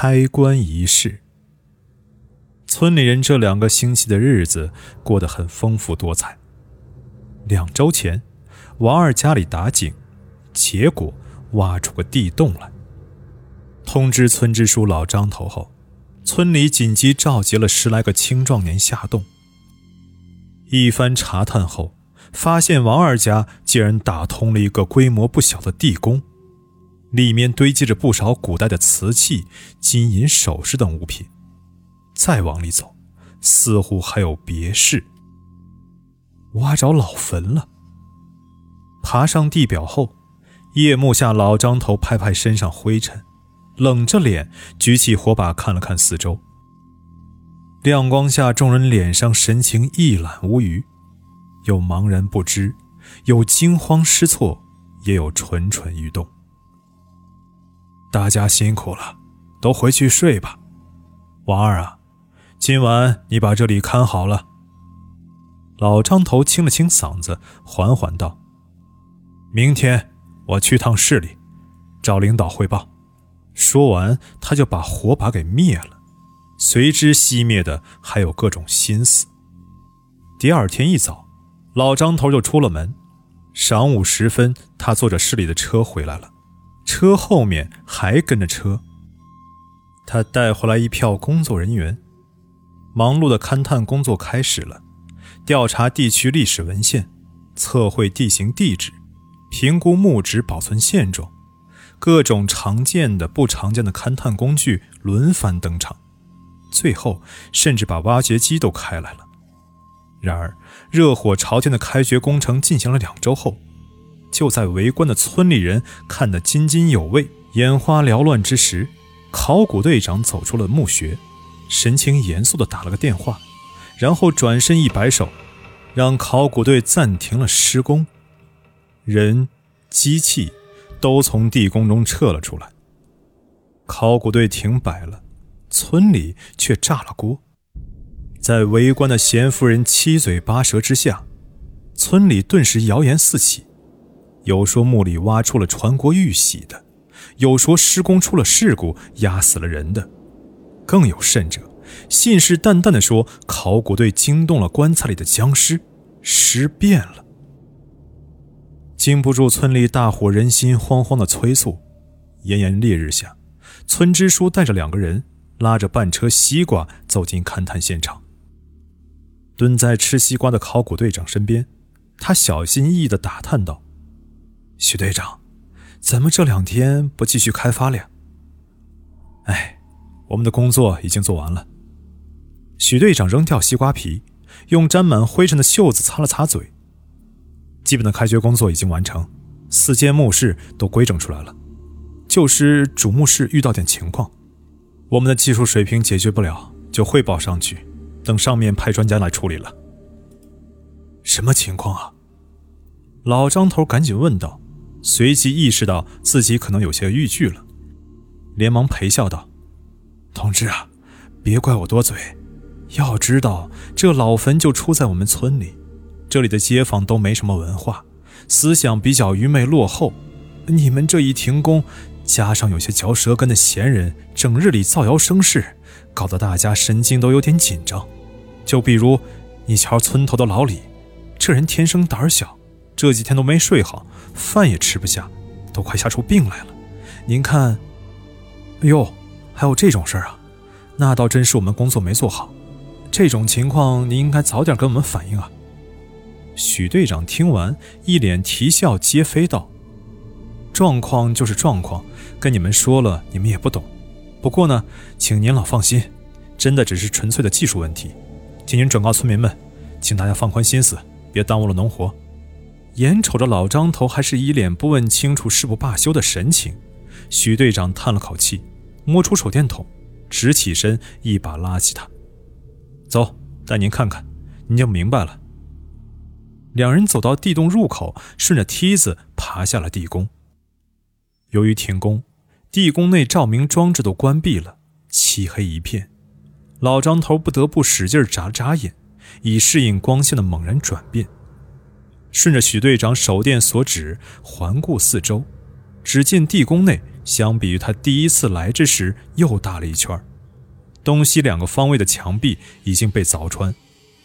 开棺仪式。村里人这两个星期的日子过得很丰富多彩。两周前，王二家里打井，结果挖出个地洞来。通知村支书老张头后，村里紧急召集了十来个青壮年下洞。一番查探后，发现王二家竟然打通了一个规模不小的地宫，里面堆积着不少古代的瓷器、金银首饰等物品。再往里走，似乎还有别室。挖着老坟了。爬上地表后，夜幕下，老张头拍拍身上灰尘，冷着脸举起火把看了看四周。亮光下，众人脸上神情一览无余，有茫然不知，有惊慌失措，也有蠢蠢欲动。大家辛苦了，都回去睡吧。王二啊！今晚你把这里看好了。老张头清了清嗓子，缓缓道：“明天我去趟市里，找领导汇报。”说完，他就把火把给灭了，随之熄灭的还有各种心思。第二天一早，老张头就出了门。晌午时分，他坐着市里的车回来了，车后面还跟着车。他带回来一票工作人员。忙碌的勘探工作开始了，调查地区历史文献，测绘地形地质，评估木质保存现状，各种常见的、不常见的勘探工具轮番登场，最后甚至把挖掘机都开来了。然而，热火朝天的开掘工程进行了两周后，就在围观的村里人看得津津有味、眼花缭乱之时，考古队长走出了墓穴。神情严肃地打了个电话，然后转身一摆手，让考古队暂停了施工。人、机器都从地宫中撤了出来。考古队停摆了，村里却炸了锅。在围观的闲夫人七嘴八舌之下，村里顿时谣言四起：有说墓里挖出了传国玉玺的，有说施工出了事故压死了人的。更有甚者，信誓旦旦地说考古队惊动了棺材里的僵尸，尸变了。经不住村里大伙人心惶惶的催促，炎炎烈日下，村支书带着两个人拉着半车西瓜走进勘探现场。蹲在吃西瓜的考古队长身边，他小心翼翼地打探道：“许队长，怎么这两天不继续开发了呀？”哎。我们的工作已经做完了。许队长扔掉西瓜皮，用沾满灰尘的袖子擦了擦嘴。基本的开掘工作已经完成，四间墓室都规整出来了，就是主墓室遇到点情况，我们的技术水平解决不了，就汇报上去，等上面派专家来处理了。什么情况啊？老张头赶紧问道，随即意识到自己可能有些逾矩了，连忙陪笑道。同志啊，别怪我多嘴。要知道，这老坟就出在我们村里，这里的街坊都没什么文化，思想比较愚昧落后。你们这一停工，加上有些嚼舌根的闲人整日里造谣生事，搞得大家神经都有点紧张。就比如，你瞧村头的老李，这人天生胆小，这几天都没睡好，饭也吃不下，都快吓出病来了。您看，哎呦！还有这种事儿啊，那倒真是我们工作没做好。这种情况，您应该早点跟我们反映啊。许队长听完，一脸啼笑皆非道：“状况就是状况，跟你们说了，你们也不懂。不过呢，请您老放心，真的只是纯粹的技术问题。请您转告村民们，请大家放宽心思，别耽误了农活。”眼瞅着老张头还是一脸不问清楚誓不罢休的神情，许队长叹了口气。摸出手电筒，直起身，一把拉起他，走，带您看看，您就明白了。两人走到地洞入口，顺着梯子爬下了地宫。由于停工，地宫内照明装置都关闭了，漆黑一片。老张头不得不使劲眨了眨眼，以适应光线的猛然转变。顺着许队长手电所指，环顾四周，只见地宫内。相比于他第一次来之时又大了一圈。东西两个方位的墙壁已经被凿穿，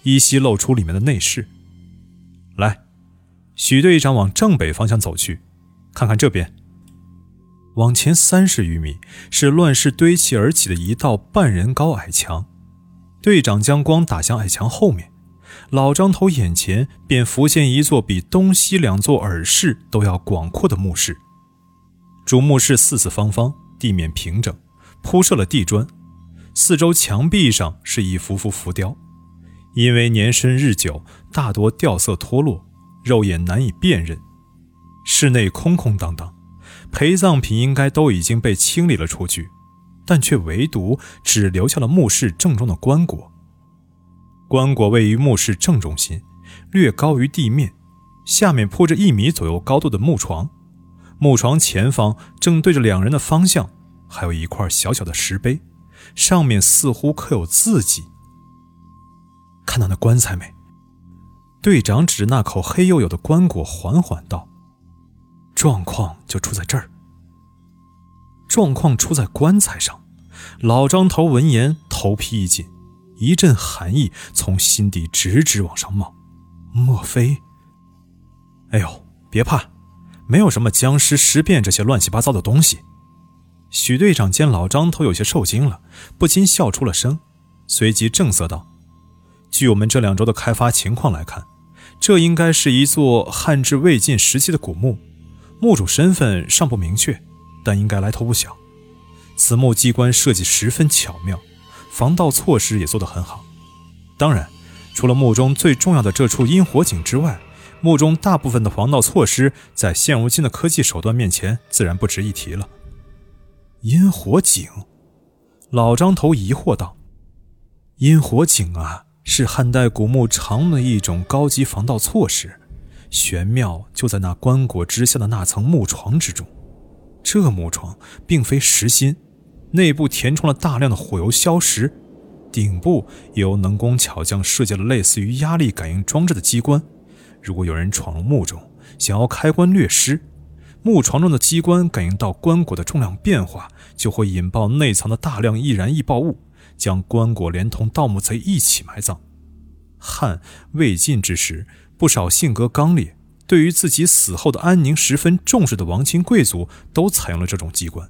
依稀露出里面的内饰。来，许队长往正北方向走去，看看这边。往前三十余米是乱石堆砌而起的一道半人高矮墙。队长将光打向矮墙后面，老张头眼前便浮现一座比东西两座耳室都要广阔的墓室。主墓室四四方方，地面平整，铺设了地砖，四周墙壁上是一幅幅浮雕，因为年深日久，大多掉色脱落，肉眼难以辨认。室内空空荡荡。陪葬品应该都已经被清理了出去，但却唯独只留下了墓室正中的棺椁。棺椁位于墓室正中心，略高于地面，下面铺着一米左右高度的木床。木床前方正对着两人的方向，还有一块小小的石碑，上面似乎刻有字迹。看到那棺材没？队长指着那口黑黝黝的棺椁，缓缓道。状况就出在这儿。状况出在棺材上。老张头闻言，头皮一紧，一阵寒意从心底直直往上冒。莫非？哎呦，别怕，没有什么僵尸尸变这些乱七八糟的东西。许队长见老张头有些受惊了，不禁笑出了声，随即正色道：“据我们这两周的开发情况来看，这应该是一座汉至魏晋时期的古墓。”墓主身份尚不明确，但应该来头不小。此墓机关设计十分巧妙，防盗措施也做得很好。当然，除了墓中最重要的这处阴火井之外，墓中大部分的防盗措施，在现如今的科技手段面前，自然不值一提了。阴火井，老张头疑惑道：“阴火井啊，是汉代古墓常用的一种高级防盗措施。”玄妙就在那棺椁之下的那层木床之中，这木床并非实心，内部填充了大量的火油硝石，顶部由能工巧匠设计了类似于压力感应装置的机关。如果有人闯入墓中，想要开棺掠尸，木床中的机关感应到棺椁的重量变化，就会引爆内藏的大量易燃易爆物，将棺椁连同盗墓贼一起埋葬。汉魏晋之时。不少性格刚烈、对于自己死后的安宁十分重视的王亲贵族，都采用了这种机关。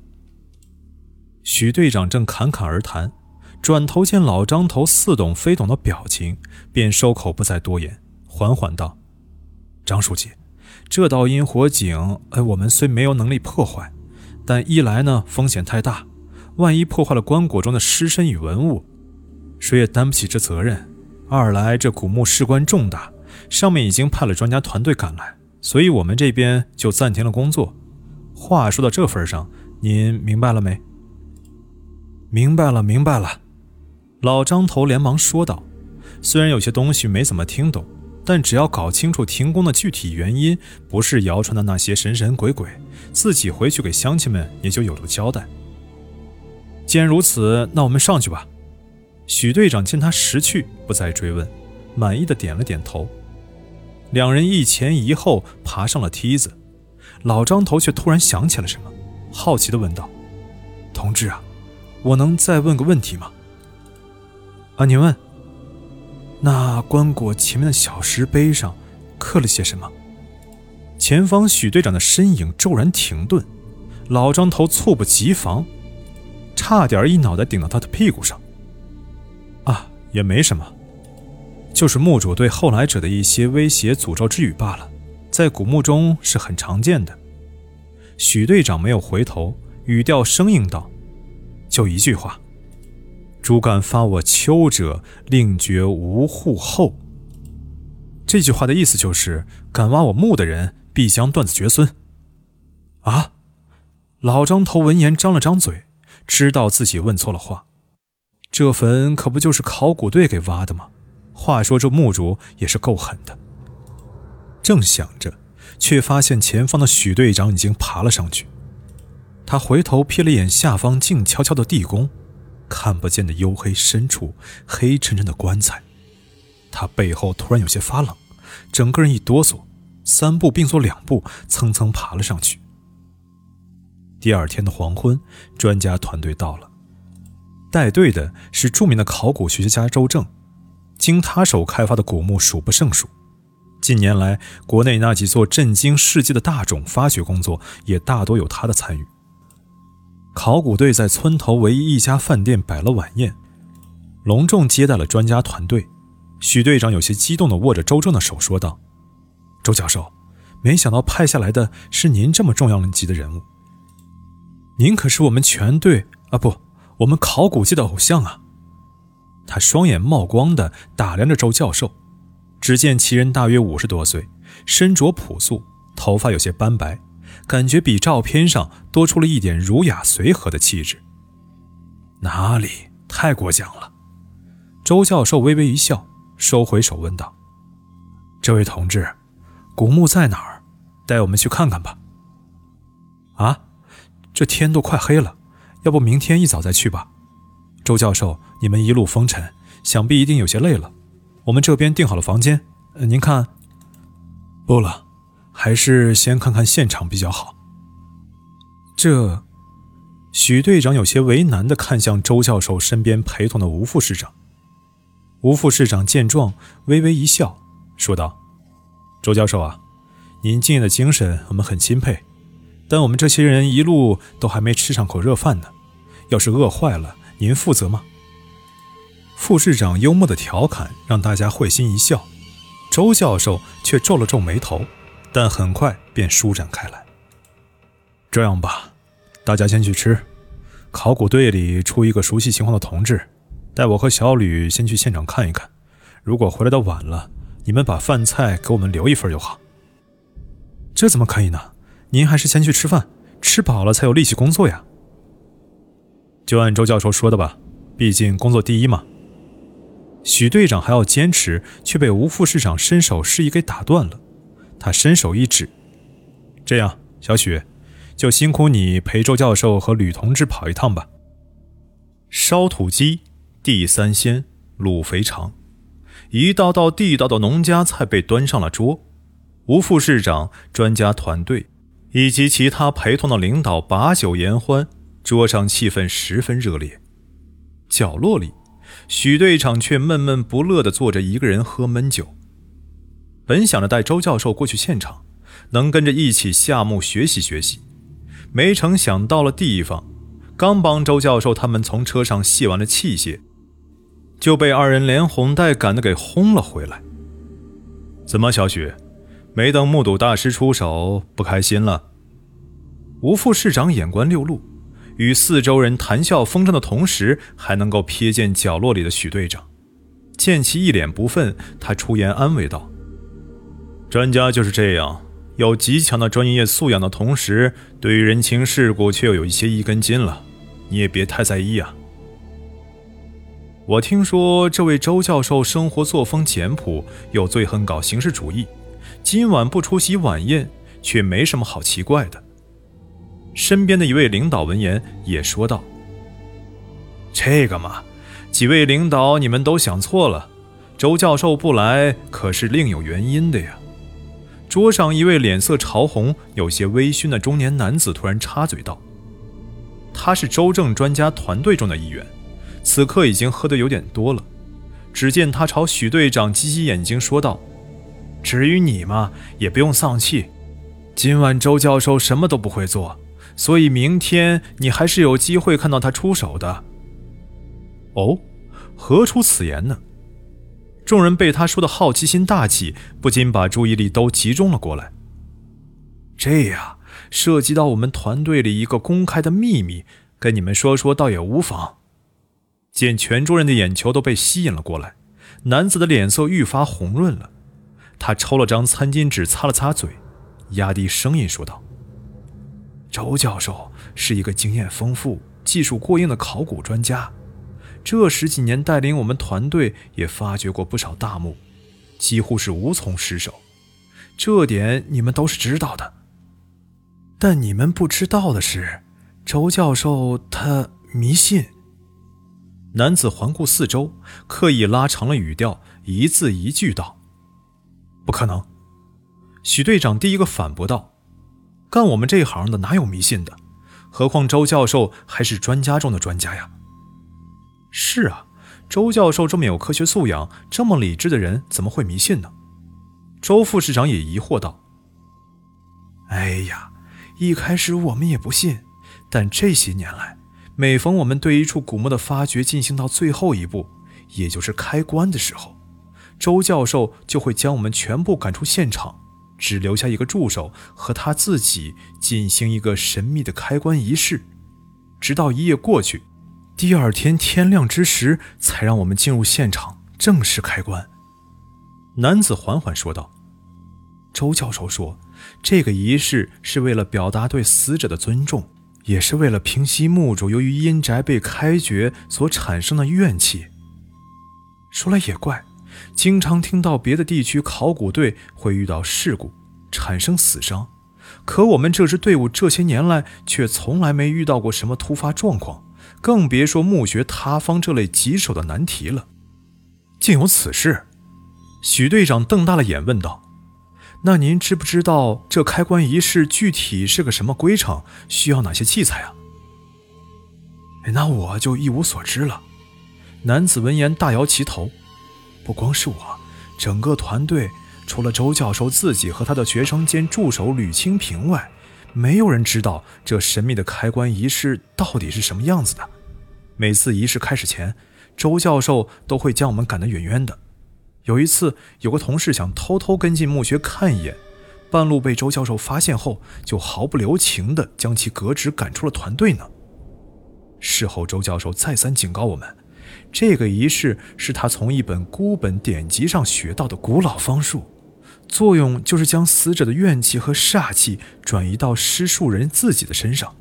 许队长正侃侃而谈，转头见老张头似懂非懂的表情，便收口不再多言，缓缓道：“张书记，这道阴火井，哎，我们虽没有能力破坏，但一来呢风险太大，万一破坏了棺椁中的尸身与文物，谁也担不起这责任；二来这古墓事关重大。”上面已经派了专家团队赶来，所以我们这边就暂停了工作。话说到这份上，您明白了没？明白了，明白了。老张头连忙说道：“虽然有些东西没怎么听懂，但只要搞清楚停工的具体原因，不是谣传的那些神神鬼鬼，自己回去给乡亲们也就有了交代。既然如此，那我们上去吧。”许队长见他识趣，不再追问，满意的点了点头。两人一前一后爬上了梯子，老张头却突然想起了什么，好奇地问道：“同志啊，我能再问个问题吗？”“啊，你问。”“那棺椁前面的小石碑上刻了些什么？”前方许队长的身影骤然停顿，老张头猝不及防，差点一脑袋顶到他的屁股上。“啊，也没什么。”就是墓主对后来者的一些威胁、诅咒之语罢了，在古墓中是很常见的。许队长没有回头，语调生硬道：“就一句话，主敢发我丘者，令绝无户后。”这句话的意思就是，敢挖我墓的人，必将断子绝孙。啊！老张头闻言张了张嘴，知道自己问错了话。这坟可不就是考古队给挖的吗？话说这墓主也是够狠的。正想着，却发现前方的许队长已经爬了上去。他回头瞥了眼下方静悄悄的地宫，看不见的黝黑深处，黑沉沉的棺材。他背后突然有些发冷，整个人一哆嗦，三步并作两步，蹭蹭爬了上去。第二天的黄昏，专家团队到了，带队的是著名的考古学家周正，经他手开发的古墓数不胜数。近年来，国内那几座震惊世界的大冢发掘工作也大多有他的参与。考古队在村头唯一一家饭店摆了晚宴，隆重接待了专家团队。许队长有些激动地握着周正的手说道：“周教授，没想到派下来的是您这么重要级的人物。您可是我们全队啊，不，我们考古界的偶像啊！”他双眼冒光地打量着周教授。只见其人大约五十多岁，身着朴素，头发有些斑白，感觉比照片上多出了一点儒雅随和的气质。哪里太过奖了？周教授微微一笑，收回手问道：“这位同志，古墓在哪儿？带我们去看看吧。”啊，这天都快黑了，要不明天一早再去吧？周教授，你们一路风尘，想必一定有些累了。我们这边订好了房间，您看。不了，还是先看看现场比较好。这，许队长有些为难地看向周教授身边陪同的吴副市长。吴副市长见状，微微一笑，说道：“周教授啊，您敬业的精神我们很钦佩，但我们这些人一路都还没吃上口热饭呢，要是饿坏了，您负责吗？”副市长幽默的调侃让大家会心一笑，周教授却皱了皱眉头，但很快便舒展开来。这样吧，大家先去吃。考古队里出一个熟悉情况的同志，带我和小吕先去现场看一看。如果回来的晚了，你们把饭菜给我们留一份就好。这怎么可以呢？您还是先去吃饭，吃饱了才有力气工作呀。就按周教授说的吧，毕竟工作第一嘛。许队长还要坚持，却被吴副市长伸手示意给打断了。他伸手一指：“这样，小许，就辛苦你陪周教授和吕同志跑一趟吧。”烧土鸡、地三鲜、卤肥肠，一道道地道的农家菜被端上了桌。吴副市长、专家团队以及其他陪同的领导把酒言欢，桌上气氛十分热烈。角落里。许队长却闷闷不乐地坐着，一个人喝闷酒。本想着带周教授过去现场，能跟着一起下墓学习学习，没成想到了地方，刚帮周教授他们从车上卸完了器械，就被二人连哄带赶的给轰了回来。怎么，小许，没等目睹大师出手，不开心了？吴副市长眼观六路。与四周人谈笑风生的同时，还能够瞥见角落里的许队长。见其一脸不忿，他出言安慰道：“专家就是这样，有极强的专业素养的同时，对于人情世故却又有一些一根筋了。你也别太在意啊。”我听说这位周教授生活作风简朴，又最恨搞形式主义，今晚不出席晚宴，却没什么好奇怪的。身边的一位领导闻言也说道：“这个嘛，几位领导，你们都想错了。周教授不来，可是另有原因的呀。”桌上一位脸色潮红、有些微醺的中年男子突然插嘴道：“他是周正专家团队中的一员，此刻已经喝得有点多了。只见他朝许队长挤挤眼睛，说道：‘至于你嘛，也不用丧气。今晚周教授什么都不会做。’”所以明天你还是有机会看到他出手的。哦，何出此言呢？众人被他说的好奇心大起，不禁把注意力都集中了过来。这呀，涉及到我们团队里一个公开的秘密，跟你们说说倒也无妨。见全桌人的眼球都被吸引了过来，男子的脸色愈发红润了。他抽了张餐巾纸擦了擦嘴，压低声音说道。周教授是一个经验丰富、技术过硬的考古专家，这十几年带领我们团队也发掘过不少大墓，几乎是无从失手。这点你们都是知道的。但你们不知道的是，周教授他迷信。男子环顾四周，刻意拉长了语调，一字一句道：“不可能。”许队长第一个反驳道。干我们这一行的哪有迷信的？何况周教授还是专家中的专家呀。是啊，周教授这么有科学素养、这么理智的人，怎么会迷信呢？周副市长也疑惑道：“哎呀，一开始我们也不信，但这些年来，每逢我们对一处古墓的发掘进行到最后一步，也就是开棺的时候，周教授就会将我们全部赶出现场。”只留下一个助手和他自己进行一个神秘的开棺仪式，直到一夜过去，第二天天亮之时，才让我们进入现场正式开棺。男子缓缓说道：“周教授说，这个仪式是为了表达对死者的尊重，也是为了平息墓主由于阴宅被开掘所产生的怨气。说来也怪。”经常听到别的地区考古队会遇到事故，产生死伤，可我们这支队伍这些年来却从来没遇到过什么突发状况，更别说墓穴塌方这类棘手的难题了。竟有此事？许队长瞪大了眼问道：“那您知不知道这开棺仪式具体是个什么规程，需要哪些器材啊？”那我就一无所知了。男子闻言大摇其头。不光是我，整个团队除了周教授自己和他的学生兼助手吕清平外，没有人知道这神秘的开棺仪式到底是什么样子的。每次仪式开始前，周教授都会将我们赶得远远的。有一次，有个同事想偷偷跟进墓穴看一眼，半路被周教授发现后，就毫不留情地将其革职，赶出了团队呢。事后，周教授再三警告我们。这个仪式是他从一本孤本典籍上学到的古老方术，作用就是将死者的怨气和煞气转移到施术人自己的身上，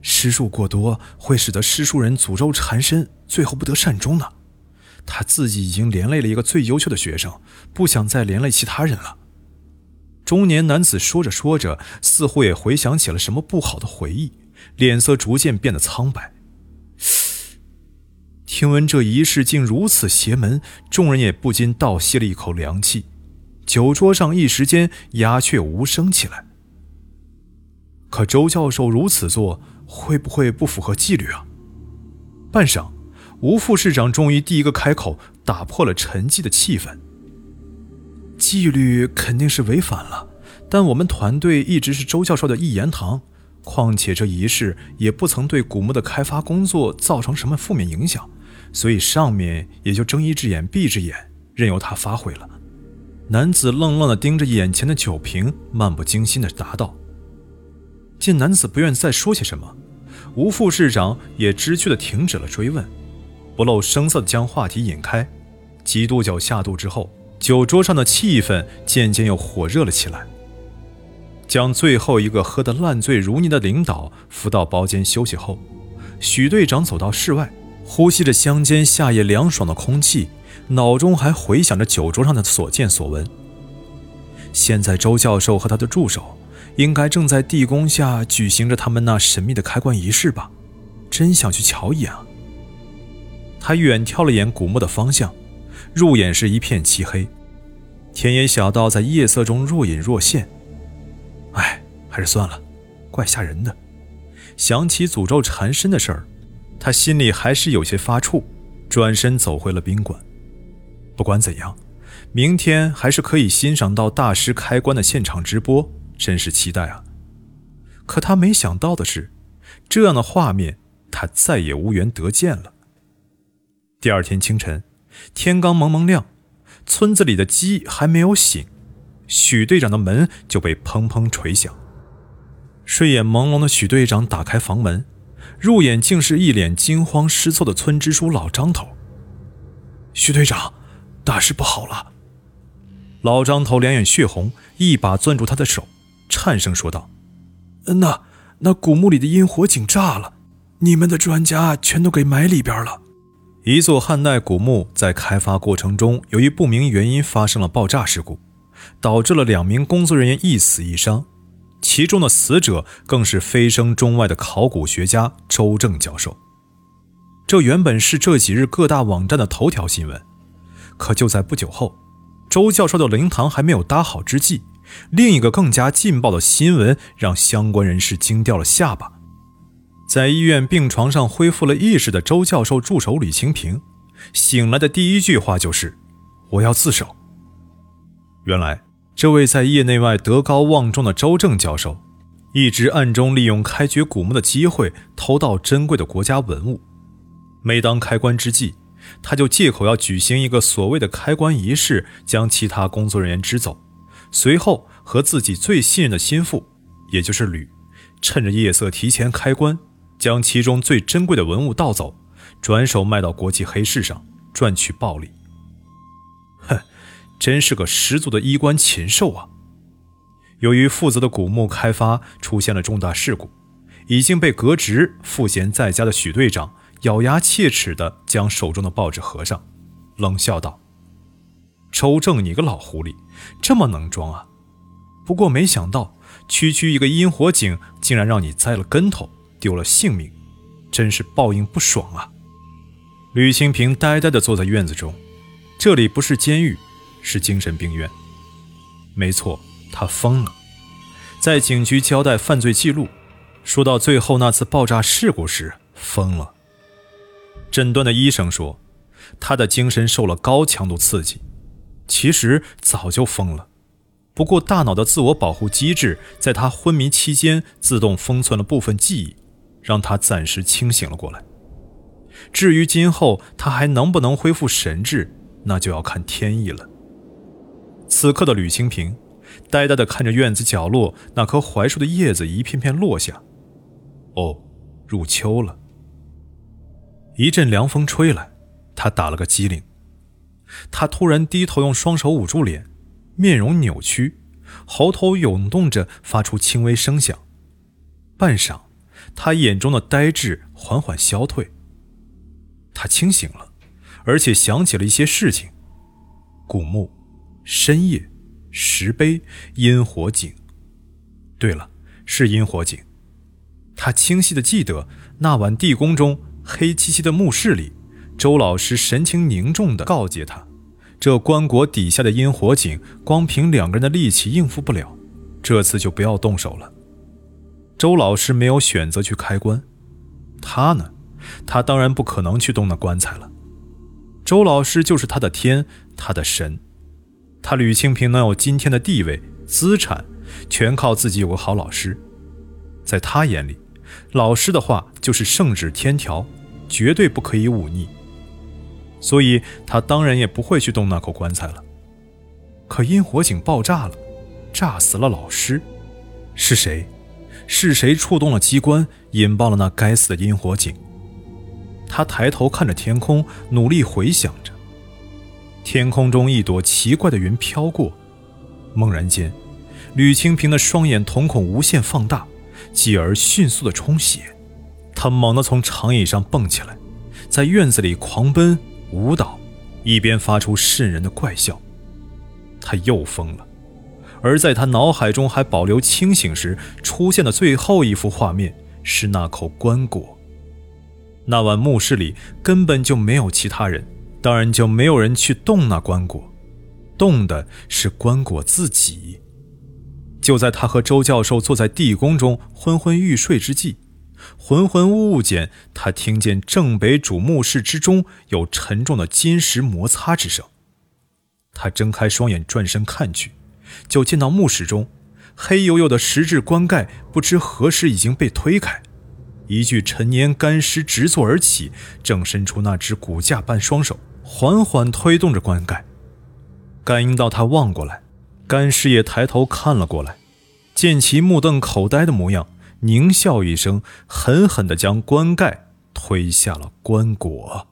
施术过多会使得施术人诅咒缠身，最后不得善终呢。他自己已经连累了一个最优秀的学生，不想再连累其他人了。中年男子说着说着，似乎也回想起了什么不好的回忆，脸色逐渐变得苍白。听闻这仪式竟如此邪门，众人也不禁倒吸了一口凉气。酒桌上一时间鸦雀无声起来。可周教授如此做，会不会不符合纪律啊？半晌，吴副市长终于第一个开口，打破了沉寂的气氛。纪律肯定是违反了，但我们团队一直是周教授的一言堂，况且这仪式也不曾对古墓的开发工作造成什么负面影响。所以上面也就睁一只眼闭一只眼，任由他发挥了。男子愣愣地盯着眼前的酒瓶，漫不经心地答道。见男子不愿再说些什么，吴副市长也知趣地停止了追问，不露声色地将话题引开。几度酒下肚之后，酒桌上的气氛渐渐又火热了起来。将最后一个喝得烂醉如泥的领导扶到包间休息后，许队长走到室外。呼吸着乡间夏夜凉爽的空气，脑中还回想着酒桌上的所见所闻。现在周教授和他的助手，应该正在地宫下举行着他们那神秘的开棺仪式吧？真想去瞧一眼啊！他远眺了眼古墓的方向，入眼是一片漆黑，田野小道在夜色中若隐若现。哎，还是算了，怪吓人的。想起诅咒缠身的事儿。他心里还是有些发怵，转身走回了宾馆。不管怎样，明天还是可以欣赏到大师开棺的现场直播，真是期待啊！可他没想到的是，这样的画面他再也无缘得见了。第二天清晨，天刚蒙蒙亮，村子里的鸡还没有醒，许队长的门就被砰砰捶响。睡眼朦胧的许队长打开房门。入眼竟是一脸惊慌失措的村支书老张头。许队长，大事不好了！老张头两眼血红，一把攥住他的手，颤声说道：“那那古墓里的阴火井炸了，你们的专家全都给埋里边了。一座汉代古墓在开发过程中，由于不明原因发生了爆炸事故，导致了两名工作人员一死一伤。”其中的死者更是飞升中外的考古学家周正教授。这原本是这几日各大网站的头条新闻，可就在不久后，周教授的灵堂还没有搭好之际，另一个更加劲爆的新闻让相关人士惊掉了下巴。在医院病床上恢复了意识的周教授助手吕清平，醒来的第一句话就是：“我要自首。”原来，这位在业内外德高望重的周正教授，一直暗中利用开掘古墓的机会偷盗珍贵的国家文物。每当开棺之际，他就借口要举行一个所谓的开棺仪式，将其他工作人员支走，随后和自己最信任的心腹，也就是吕，趁着夜色提前开棺。将其中最珍贵的文物盗走，转手卖到国际黑市上赚取暴利。哼，真是个十足的衣冠禽兽啊！由于负责的古墓开发出现了重大事故，已经被革职赋闲在家的许队长咬牙切齿地将手中的报纸合上，冷笑道：“周正，你个老狐狸，这么能装啊！不过没想到，区区一个阴火井，竟然让你栽了跟头。”丢了性命，真是报应不爽啊！吕清平呆呆地坐在院子中，这里不是监狱，是精神病院。没错，他疯了。在警局交代犯罪记录，说到最后那次爆炸事故时疯了。诊断的医生说，他的精神受了高强度刺激，其实早就疯了。不过大脑的自我保护机制在他昏迷期间自动封存了部分记忆。让他暂时清醒了过来。至于今后他还能不能恢复神智，那就要看天意了。此刻的吕清平，呆呆地看着院子角落那棵槐树的叶子一片片落下。哦，入秋了。一阵凉风吹来，他打了个激灵。他突然低头，用双手捂住脸，面容扭曲，喉头涌动着，发出轻微声响。半晌。他眼中的呆滞缓缓消退，他清醒了，而且想起了一些事情：古墓、深夜、石碑、阴火井。对了，是阴火井。他清晰的记得那晚地宫中黑漆漆的墓室里，周老师神情凝重的告诫他：这棺椁底下的阴火井，光凭两个人的力气应付不了，这次就不要动手了。周老师没有选择去开棺，他呢？他当然不可能去动那棺材了。周老师就是他的天，他的神。他吕清平能有今天的地位、资产，全靠自己有个好老师。在他眼里，老师的话就是圣旨天条，绝对不可以忤逆。所以他当然也不会去动那口棺材了。可阴火井爆炸了，炸死了老师，是谁？是谁触动了机关，引爆了那该死的阴火井？他抬头看着天空，努力回想着。天空中一朵奇怪的云飘过，猛然间，吕清平的双眼瞳孔无限放大，继而迅速的充血。他猛地从长椅上蹦起来，在院子里狂奔舞蹈，一边发出渗人的怪笑。他又疯了。而在他脑海中还保留清醒时，出现的最后一幅画面是那口棺椁。那晚墓室里根本就没有其他人，当然就没有人去动那棺椁，动的是棺椁自己。就在他和周教授坐在地宫中昏昏欲睡之际，浑浑噩噩间，他听见正北主墓室之中有沉重的金石摩擦之声。他睁开双眼，转身看去。就见到墓室中，黑黝黝的石质棺盖不知何时已经被推开，一具陈年干尸直坐而起，正伸出那只骨架般双手，缓缓推动着棺盖。感应到他望过来，干尸也抬头看了过来，见其目瞪口呆的模样，狞笑一声，狠狠地将棺盖推下了棺椁。